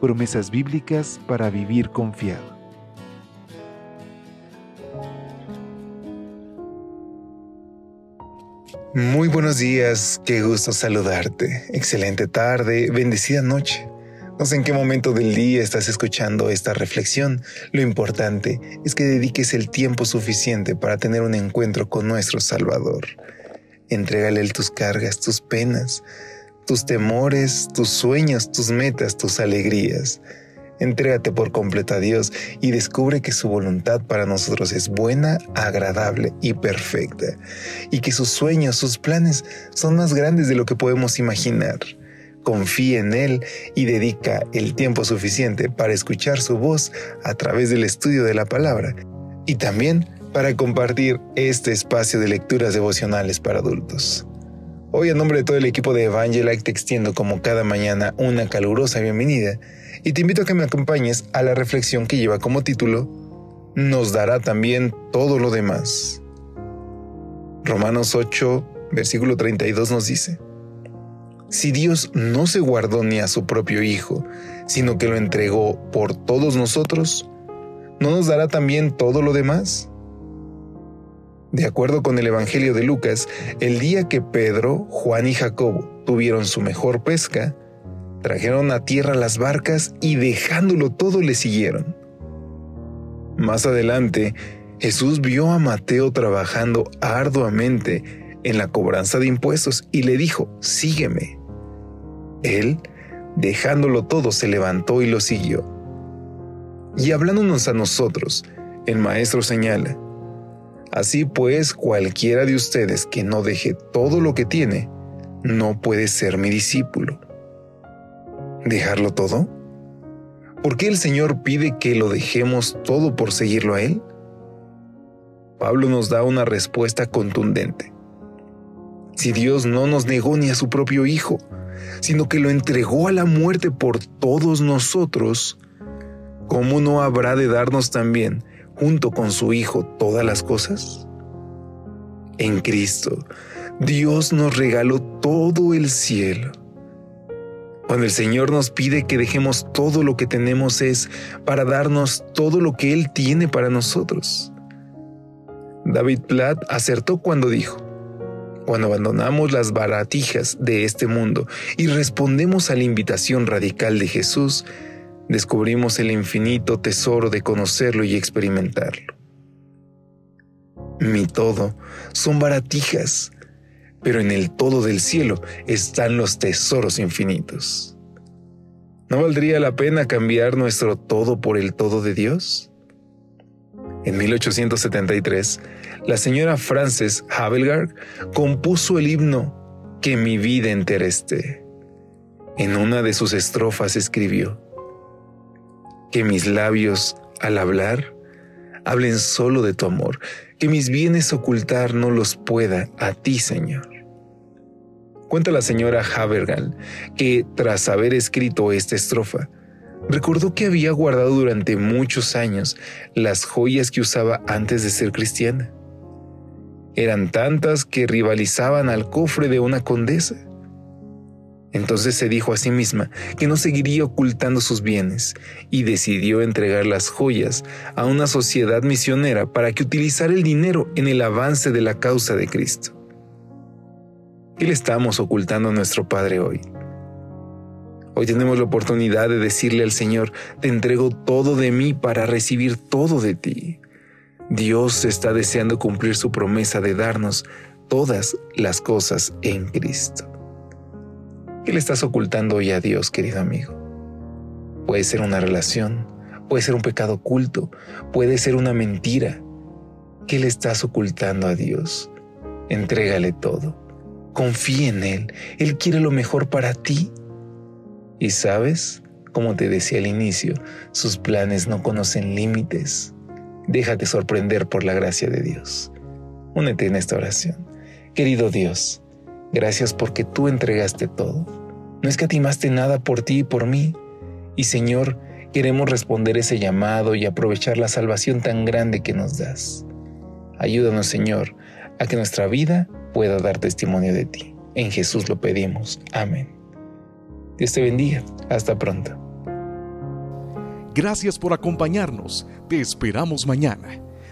promesas bíblicas para vivir confiado. Muy buenos días, qué gusto saludarte. Excelente tarde, bendecida noche. No sé en qué momento del día estás escuchando esta reflexión. Lo importante es que dediques el tiempo suficiente para tener un encuentro con nuestro Salvador. Entrégale tus cargas, tus penas, tus temores, tus sueños, tus metas, tus alegrías. Entrégate por completo a Dios y descubre que su voluntad para nosotros es buena, agradable y perfecta, y que sus sueños, sus planes son más grandes de lo que podemos imaginar. Confía en Él y dedica el tiempo suficiente para escuchar su voz a través del estudio de la palabra y también para compartir este espacio de lecturas devocionales para adultos. Hoy, en nombre de todo el equipo de Evangelike, te extiendo como cada mañana una calurosa bienvenida y te invito a que me acompañes a la reflexión que lleva como título Nos dará también todo lo demás. Romanos 8, versículo 32 nos dice, Si Dios no se guardó ni a su propio Hijo, sino que lo entregó por todos nosotros, ¿no nos dará también todo lo demás? De acuerdo con el Evangelio de Lucas, el día que Pedro, Juan y Jacobo tuvieron su mejor pesca, trajeron a tierra las barcas y dejándolo todo le siguieron. Más adelante, Jesús vio a Mateo trabajando arduamente en la cobranza de impuestos y le dijo, sígueme. Él, dejándolo todo, se levantó y lo siguió. Y hablándonos a nosotros, el maestro señala, Así pues, cualquiera de ustedes que no deje todo lo que tiene, no puede ser mi discípulo. ¿Dejarlo todo? ¿Por qué el Señor pide que lo dejemos todo por seguirlo a Él? Pablo nos da una respuesta contundente. Si Dios no nos negó ni a su propio Hijo, sino que lo entregó a la muerte por todos nosotros, ¿cómo no habrá de darnos también junto con su Hijo todas las cosas? En Cristo, Dios nos regaló todo el cielo. Cuando el Señor nos pide que dejemos todo lo que tenemos es para darnos todo lo que Él tiene para nosotros. David Platt acertó cuando dijo, cuando abandonamos las baratijas de este mundo y respondemos a la invitación radical de Jesús, descubrimos el infinito tesoro de conocerlo y experimentarlo. Mi todo son baratijas, pero en el todo del cielo están los tesoros infinitos. ¿No valdría la pena cambiar nuestro todo por el todo de Dios? En 1873, la señora Frances Havelgard compuso el himno Que mi vida entera esté. En una de sus estrofas escribió, que mis labios, al hablar, hablen solo de tu amor, que mis bienes ocultar no los pueda a ti, Señor. Cuenta la señora Havergal que, tras haber escrito esta estrofa, recordó que había guardado durante muchos años las joyas que usaba antes de ser cristiana. Eran tantas que rivalizaban al cofre de una condesa. Entonces se dijo a sí misma que no seguiría ocultando sus bienes y decidió entregar las joyas a una sociedad misionera para que utilizara el dinero en el avance de la causa de Cristo. ¿Qué le estamos ocultando a nuestro Padre hoy? Hoy tenemos la oportunidad de decirle al Señor, te entrego todo de mí para recibir todo de ti. Dios está deseando cumplir su promesa de darnos todas las cosas en Cristo. ¿Qué le estás ocultando hoy a Dios, querido amigo? Puede ser una relación, puede ser un pecado oculto, puede ser una mentira. ¿Qué le estás ocultando a Dios? Entrégale todo. Confía en Él. Él quiere lo mejor para ti. Y sabes, Como te decía al inicio, sus planes no conocen límites. Déjate sorprender por la gracia de Dios. Únete en esta oración. Querido Dios, gracias porque tú entregaste todo. No escatimaste nada por ti y por mí. Y Señor, queremos responder ese llamado y aprovechar la salvación tan grande que nos das. Ayúdanos, Señor, a que nuestra vida pueda dar testimonio de ti. En Jesús lo pedimos. Amén. Dios te bendiga. Hasta pronto. Gracias por acompañarnos. Te esperamos mañana.